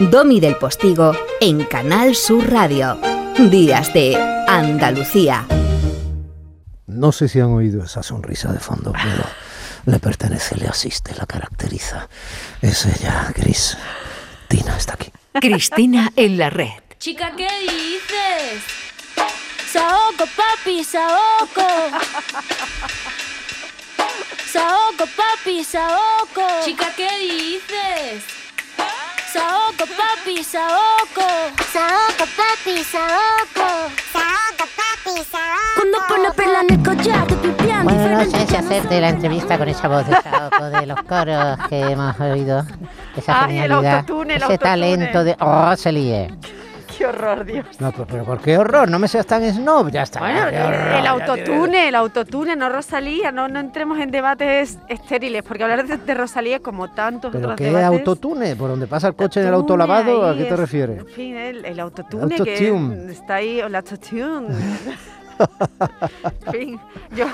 Domi del Postigo en Canal Sur Radio. Días de Andalucía. No sé si han oído esa sonrisa de fondo, pero le pertenece, le asiste, la caracteriza. Es ella, Gris. Tina está aquí. Cristina en la red. Chica, ¿qué dices? Saoco, papi, saoco. Saoco, papi, saoco. Chica, ¿qué papi, saoco. Saoco, papi, saoco. Saoco, papi, saoco. Cuando pone perla en el collar, te pipiando. Bueno, no sé si hacerte la entrevista con esa voz de Saoko, de los coros que hemos oído. Esa Ay, el genialidad, autotune, el ese autotune. talento de... ¡Oh, se líe! Qué horror, Dios. No, pero, pero ¿por qué horror? No me seas tan snob, ya está. Bueno, horror, el autotune, el autotune, no Rosalía, no, no entremos en debates estériles, porque hablar de, de Rosalía como tantos ¿Pero otros qué debates... autotune? ¿Por donde pasa el coche en el autolavado? ¿A qué te es- refieres? En fin, el, el autotune, El que está ahí, el autotune. en fin, yo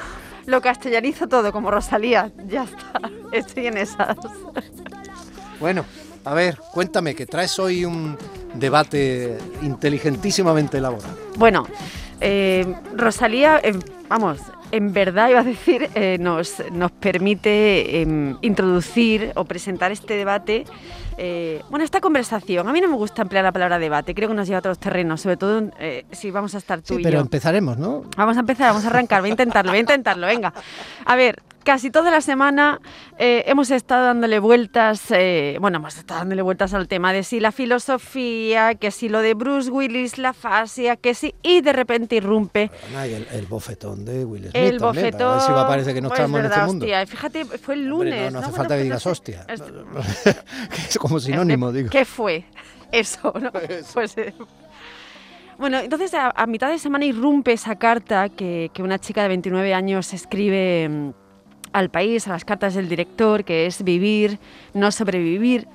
lo castellanizo todo como Rosalía, ya está, estoy en esas. Bueno, a ver, cuéntame, que traes hoy un debate inteligentísimamente elaborado. Bueno, eh, Rosalía, eh, vamos, en verdad iba a decir, eh, nos, nos permite eh, introducir o presentar este debate, eh, bueno, esta conversación. A mí no me gusta emplear la palabra debate, creo que nos lleva a otros terrenos, sobre todo si vamos a estar tú Sí, y pero yo. empezaremos, ¿no? Vamos a empezar, vamos a arrancar, voy a intentarlo, voy a intentarlo, venga. A ver, casi toda la semana eh, hemos estado dándole vueltas, eh, bueno, hemos estado dándole vueltas al tema de si la filosofía, que si lo de Bruce Willis, la fascia, que si, y de repente irrumpe Ay, el, el bofetón de Will Smith el también, bofetón. ver si va a parecer que no pues estamos en verdad, este mundo. hostia, fíjate, fue el Hombre, lunes. no, no hace falta que pues digas sé. hostia. Es- como sinónimo, digo. ¿Qué fue? Eso, ¿no? Pues, eh, bueno, entonces a, a mitad de semana irrumpe esa carta que, que una chica de 29 años escribe mm, al país, a las cartas del director, que es vivir, no sobrevivir.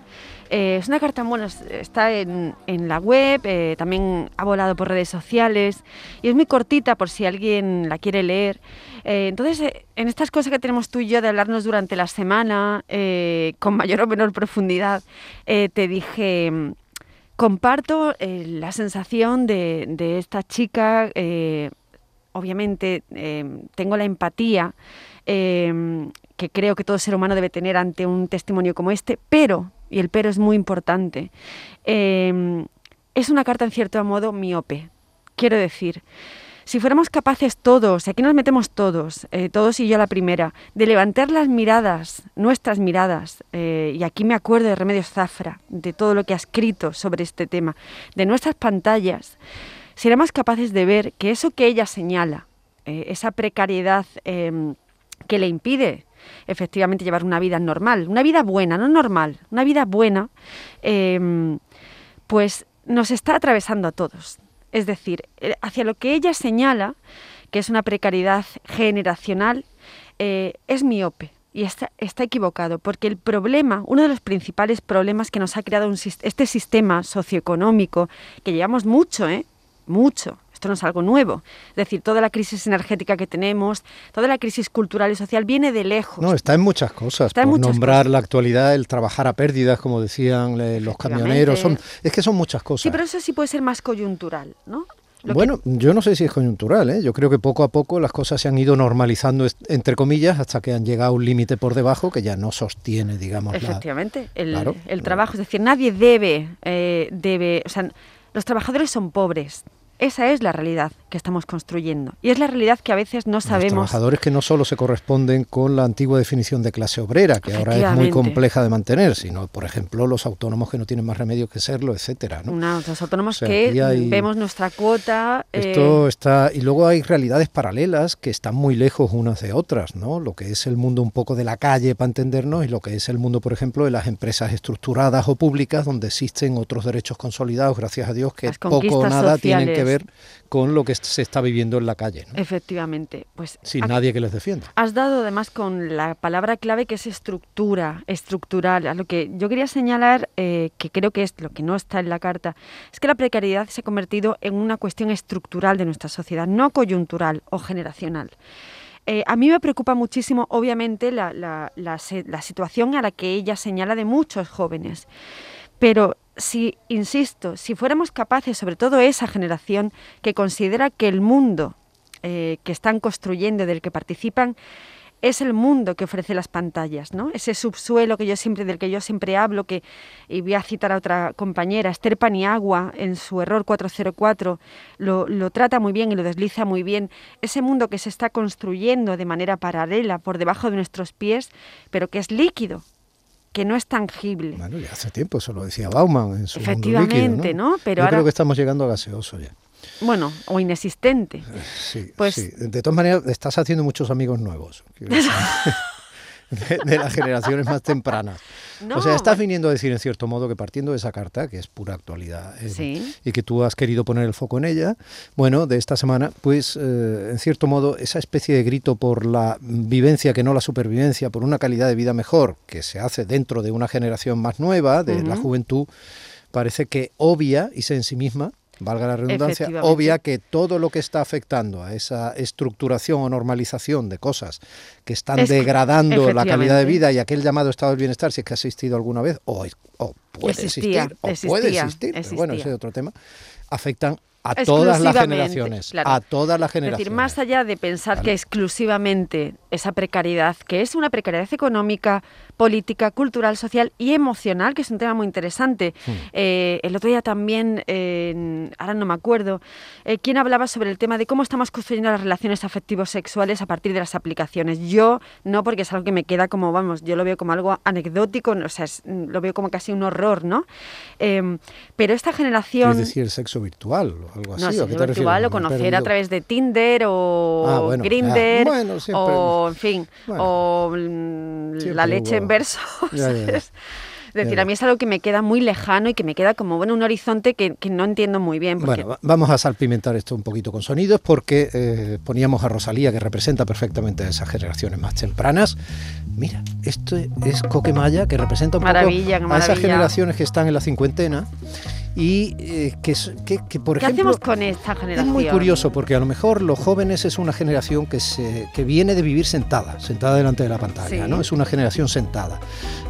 Eh, es una carta, bueno, es- está en, en la web, eh, también ha volado por redes sociales y es muy cortita por si alguien la quiere leer. Eh, entonces, eh, en estas cosas que tenemos tú y yo de hablarnos durante la semana, eh, con mayor o menor profundidad, eh, te dije, comparto la sensación de, de esta chica, obviamente tengo la empatía eh, que creo que todo ser humano debe tener ante un testimonio como este, pero, y el pero es muy importante, eh, es una carta en cierto modo miope. Quiero decir, si fuéramos capaces todos, aquí nos metemos todos, eh, todos y yo la primera, de levantar las miradas, nuestras miradas, eh, y aquí me acuerdo de Remedios Zafra, de todo lo que ha escrito sobre este tema, de nuestras pantallas, seremos capaces de ver que eso que ella señala, eh, esa precariedad eh, que le impide efectivamente llevar una vida normal, una vida buena, no normal, una vida buena, eh, pues nos está atravesando a todos. Es decir, eh, hacia lo que ella señala, que es una precariedad generacional, eh, es miope y está, está equivocado, porque el problema, uno de los principales problemas que nos ha creado un este sistema socioeconómico, que llevamos mucho, ¿eh? mucho, esto no es algo nuevo, es decir, toda la crisis energética que tenemos, toda la crisis cultural y social viene de lejos. No, está en muchas cosas. Está en por muchas nombrar cosas. la actualidad, el trabajar a pérdidas, como decían los camioneros. Son, es que son muchas cosas. Sí, pero eso sí puede ser más coyuntural, ¿no? Lo que- Bueno, yo no sé si es coyuntural, ¿eh? yo creo que poco a poco las cosas se han ido normalizando, entre comillas, hasta que han llegado a un límite por debajo que ya no sostiene, digamos, la... Efectivamente, el, Claro. el trabajo, es decir, nadie debe, eh, debe, o sea, los trabajadores son pobres. Esa es la realidad que estamos construyendo. Y es la realidad que a veces no Los sabemos. trabajadores que no solo se corresponden con la antigua definición de clase obrera, que ahora es muy compleja de mantener, sino, por ejemplo, los autónomos que no tienen más remedio que serlo, etcétera. ¿no? Los autónomos O sea, aquí que hay- vemos nuestra cuota. eh, Esto está y luego hay realidades paralelas que están muy lejos unas de otras, ¿no? Lo que es el mundo un poco de la calle para entendernos y lo que es el mundo, por ejemplo, de las empresas estructuradas o públicas donde existen otros derechos consolidados, gracias a Dios, que poco o nada tienen que ver con lo que se está viviendo en la calle, ¿no? Efectivamente. Pues Sin nadie que les defienda. Has dado además con la palabra clave que es estructura, estructural. A lo que yo quería señalar, eh, que creo que es lo que no está en la carta, es que la precariedad se ha convertido en una cuestión estructural de nuestra sociedad, no coyuntural o generacional. Eh, a mí me preocupa muchísimo, obviamente, la, la- la la situación a la que ella señala de muchos jóvenes. Pero si, insisto, si fuéramos capaces, sobre todo esa generación que considera que el mundo eh, que están construyendo, del que participan, es el mundo que ofrece las pantallas, ¿no? Ese subsuelo que yo siempre, del que yo siempre hablo, que, y voy a citar a otra compañera, Esther Paniagua, en su error 404, lo, lo trata muy bien y lo desliza muy bien. Ese mundo que se está construyendo de manera paralela por debajo de nuestros pies, pero que es líquido, que no es tangible. Bueno, ya hace tiempo, eso lo decía Bauman en su mundo Efectivamente, líquido, ¿no? ¿no? Pero Yo ahora, creo que estamos llegando a gaseoso ya. bueno, o inexistente. Sí, Pues- sí. De todas maneras, estás haciendo muchos amigos nuevos. de, de las generaciones más tempranas. No, o sea, estás viniendo a decir, en cierto modo, que partiendo de esa carta, que es pura actualidad, eh, Sí. y que tú has querido poner el foco en ella, bueno, de esta semana, pues, eh, en cierto modo, esa especie de grito por la vivencia, que no la supervivencia, por una calidad de vida mejor, que se hace dentro de una generación más nueva, de la juventud, parece que obvia y se en sí misma, valga la redundancia, obvia que todo lo que está afectando a esa estructuración o normalización de cosas que están Es- degradando la calidad de vida y aquel llamado estado del bienestar, si es que ha existido alguna vez, o, o puede Existía, existir, o puede existía, existir, pero bueno, ese es otro tema, afectan a todas las generaciones, claro. a todas las Es generaciones. decir, más allá de pensar Claro. que exclusivamente esa precariedad, que es una precariedad económica, política, cultural, social y emocional, que es un tema muy interesante. Hmm. Eh, el otro día también, eh, ahora no me acuerdo, eh, quién hablaba sobre el tema de cómo estamos construyendo las relaciones afectivos sexuales a partir de las aplicaciones. Yo no, porque es algo que me queda como, vamos, yo lo veo como algo anecdótico, o sea, es- lo veo como casi un horror, ¿no? Em, pero esta generación... Es decir, el sexo virtual algo así. No, ¿a sé, qué te refieres? virtual Me o he conocer a través de Tinder o Ah, bueno, Grinder ah, bueno, siempre- o, en fin, bueno. o mm, la leche en hubo- verso. Ya, ya. Es decir, Ya, a mí es algo que me queda muy lejano y que me queda como bueno un horizonte que, que no entiendo muy bien. Porque, Bueno, va- vamos a salpimentar esto un poquito con sonidos porque eh, poníamos a Rosalía, que representa perfectamente a esas generaciones más tempranas. Mira, esto es Coquemaya, que representa un Maravilla, poco a esas maravilla. generaciones que están en la cincuentena y eh, que, es- que, que, por ¿Qué ejemplo... hacemos con esta Es generación? muy curioso porque a lo mejor los jóvenes es una generación que, se, que viene de vivir sentada, sentada delante de la pantalla, Sí. ¿no? Es una generación sentada.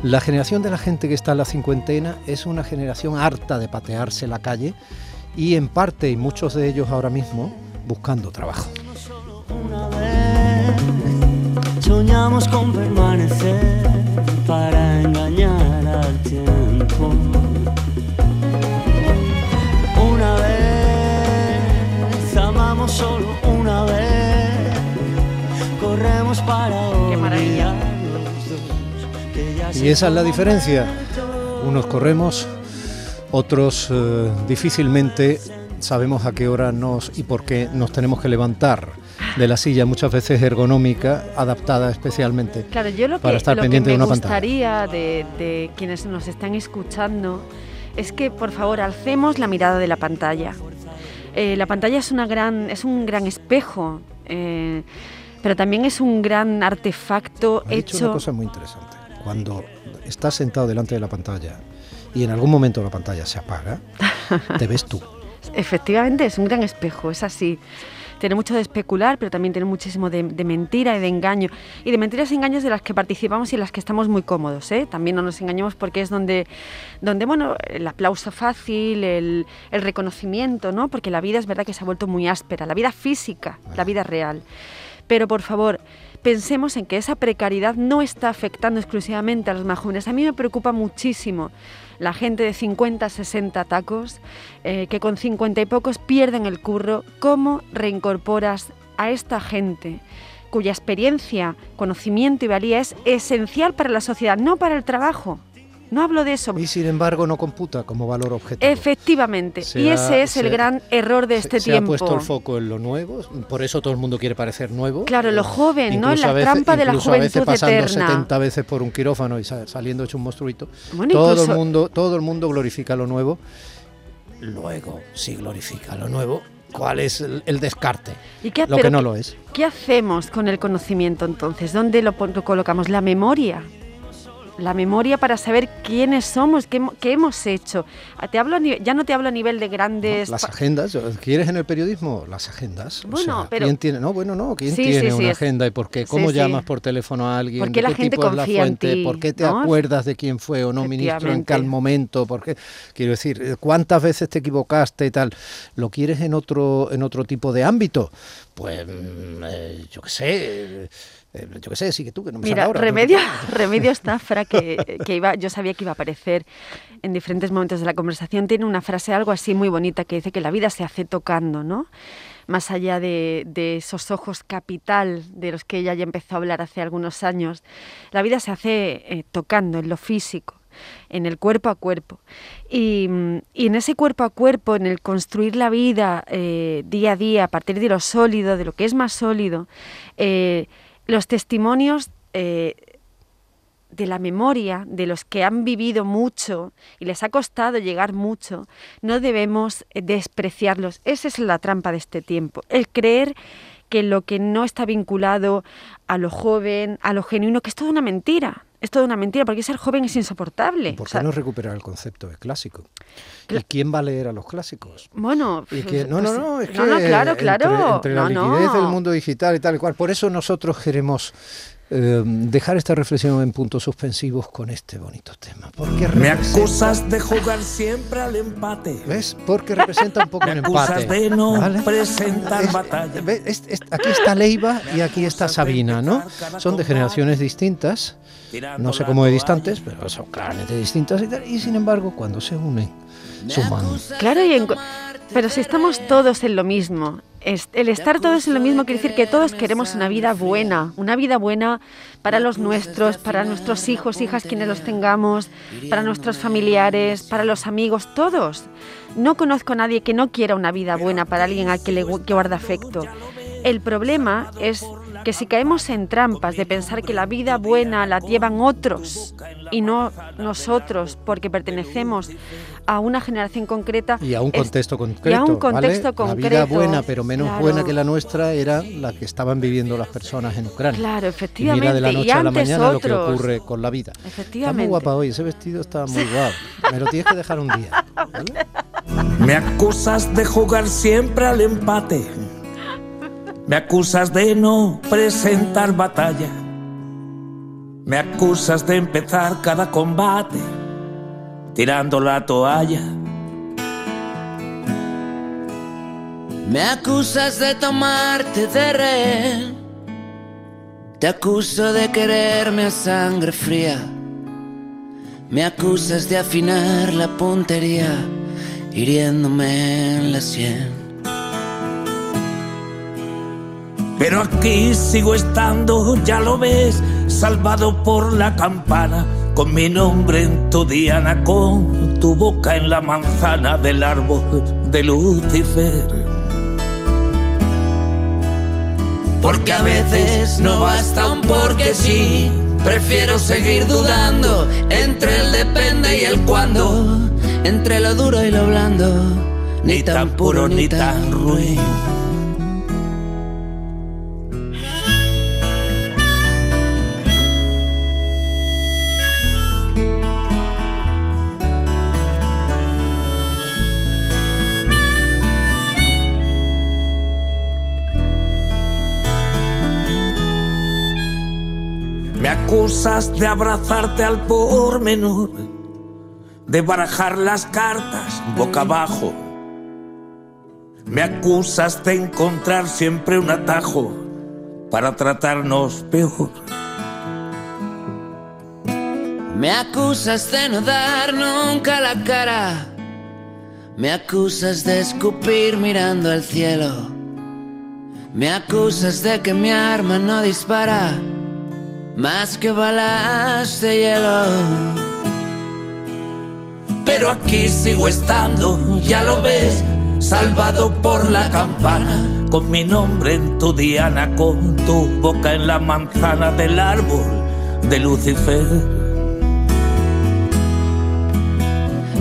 La generación de la gente que está en la cincuentena es una generación harta de patearse la calle y en parte, y muchos de ellos ahora mismo, buscando trabajo. Una vez soñamos con permanecer solo una vez, corremos para Qué maravilla. Y esa es la diferencia. Unos corremos, otros eh, difícilmente sabemos a qué hora nos y por qué nos tenemos que levantar de la silla, muchas veces ergonómica, adaptada especialmente. Claro, yo lo que, para estar lo que pendiente me de una pantalla. gustaría de, de quienes nos están escuchando es que, por favor, alcemos la mirada de la pantalla. Eh, la pantalla es, una gran, es un gran espejo, eh, pero también es un gran artefacto Ha hecho... una cosa muy interesante. Cuando estás sentado delante de la pantalla y en algún momento la pantalla se apaga, te ves tú. Efectivamente, es un gran espejo, es así. Tiene mucho de especular, pero también tiene muchísimo de, de mentira y de engaño. Y de mentiras y engaños de las que participamos y en las que estamos muy cómodos. ¿eh? También no nos engañemos porque es donde, donde bueno, el aplauso fácil, el, el reconocimiento, ¿no? Porque la vida es verdad que se ha vuelto muy áspera, la vida física, la vida real. Pero por favor, pensemos en que esa precariedad no está afectando exclusivamente a los más jóvenes. A mí me preocupa muchísimo la gente de 50, 60 tacos, eh, que con 50 y pocos pierden el curro. ¿Cómo reincorporas a esta gente cuya experiencia, conocimiento y valía es esencial para la sociedad, no para el trabajo? No hablo de eso. Y sin embargo no computa como valor objetivo. Efectivamente. Se y ha- ese es se- el gran error de Se- este se, tiempo. ha puesto el foco en lo nuevo, por eso todo el mundo quiere parecer nuevo. Claro, lo joven, ¿no? La veces- trampa de la incluso a veces juventud pasando eterna. 70 veces por un quirófano y sa- saliendo hecho un monstruito. Bueno, todo incluso- el mundo, todo el mundo glorifica lo nuevo. Luego, si glorifica lo nuevo, ¿cuál es el, el descarte? ¿Y qué, Lo que no lo es. ¿Qué hacemos con el conocimiento entonces? ¿Dónde lo, lo colocamos? ¿La memoria? La memoria para saber quiénes somos, qué, qué hemos hecho. Ah, Te hablo a nive- ya no te hablo a nivel de grandes... Las agendas, ¿quieres en el periodismo? Las agendas. O Bueno, sea, pero- ¿quién tiene? No, bueno, no, ¿quién Sí, tiene sí, una agenda y por qué? ¿Cómo llamas por teléfono a alguien? ¿Por qué ¿De la gente tipo es la confía en fuente? ti, ¿Por qué te no? acuerdas de quién fue o no ministro en tal momento? ¿Por qué? Quiero decir, eh, ¿cuántas veces te equivocaste y tal? ¿Lo quieres en otro, en otro tipo de ámbito? Pues, mm, eh, yo qué sé, eh, eh, yo qué sé, sigue tú, que no me sale Mira, ahora. Remedio, Remedio esta que, que iba, yo sabía que iba a aparecer en diferentes momentos de la conversación, tiene una frase algo así muy bonita que dice que la vida se hace tocando, ¿no? Más allá de, de esos ojos capital de los que ella ya empezó a hablar hace algunos años, la vida se hace eh, tocando en lo físico en el cuerpo a cuerpo. Y, y en ese cuerpo a cuerpo, en el construir la vida eh, día a día, a partir de lo sólido, de lo que es más sólido, eh, los testimonios eh, de la memoria, de los que han vivido mucho y les ha costado llegar mucho, no debemos eh, despreciarlos. Esa es la trampa de este tiempo, el creer que lo que no está vinculado a lo joven, a lo genuino, que es toda una mentira. Es toda una mentira, porque ser joven es insoportable. ¿Por O qué sea, no recuperar el concepto de clásico? ¿Y quién va a leer a los clásicos? Bueno, Y que, no, pues, no, no, es que no, no, claro, entre- claro. Entre, la No, liquidez del mundo digital y tal y cual. Por eso nosotros queremos eh, dejar esta reflexión en puntos suspensivos con este bonito tema. Porque Me acusas de jugar siempre al empate. ¿Ves? Porque representa un poco Me un acusas empate. de no ¿vale? presentar Es- batalla. Es- es- aquí está Leiva y aquí está Sabina, ¿no? Son de generaciones distintas, no sé cómo de distantes, pero son claramente distintas y tal. Y sin embargo, cuando se unen, suman. Claro, y en pero si estamos todos en lo mismo, el estar todos en lo mismo quiere decir que todos queremos una vida buena, una vida buena para los nuestros, para nuestros hijos, hijas, quienes los tengamos, para nuestros familiares, para los amigos, todos. No conozco a nadie que no quiera una vida buena para alguien al que le guarda afecto. El problema es que si caemos en trampas de pensar que la vida buena la llevan otros y no nosotros porque pertenecemos a una generación concreta Y a un es- contexto concreto. y a un ¿vale? contexto La concreto. vida buena, pero menos Claro. buena que la nuestra, era la que estaban viviendo las personas en Ucrania. Claro, Y efectivamente. mira de la y noche a la antes mañana lo que otros. ocurre con la vida. Está muy Efectivamente. guapa hoy, ese vestido está muy guapo. Me lo tienes que dejar un día. ¿vale? Me acusas de jugar siempre al empate. Me acusas de no presentar batalla. Me acusas de empezar cada combate tirando la toalla. Me acusas de tomarte de rehén. Te acuso de quererme a sangre fría. Me acusas de afinar la puntería, hiriéndome en la sien. Pero aquí sigo estando, ya lo ves, salvado por la campana, con mi nombre en tu diana, con tu boca en la manzana del árbol de Lucifer. Porque a veces no basta un porque sí. Prefiero seguir dudando entre el depende y el cuando, entre lo duro y lo blando, ni tan puro ni tan ruin. Me acusas de abrazarte al pormenor, de barajar las cartas boca abajo. Me acusas de encontrar siempre un atajo para tratarnos peor. Me acusas de no dar nunca la cara. Me acusas de escupir mirando al cielo. Me acusas de que mi arma no dispara más que balas de hielo. Pero aquí sigo estando, ya lo ves, salvado por la campana, con mi nombre en tu diana, con tu boca en la manzana del árbol de Lucifer.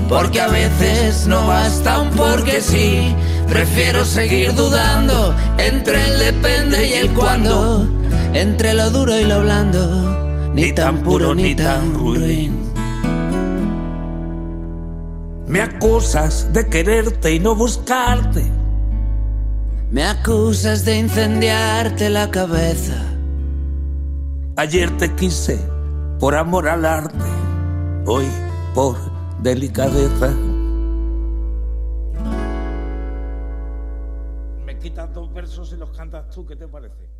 Porque a veces no basta un porque sí. Prefiero seguir dudando entre el depende y el cuando, entre lo duro y lo blando, ni tan puro ni tan ruin. Me acusas de quererte y no buscarte. Me acusas de incendiarte la cabeza. Ayer te quise por amor al arte, hoy por delicadeza. Me quitas dos versos y los cantas tú, ¿qué te parece?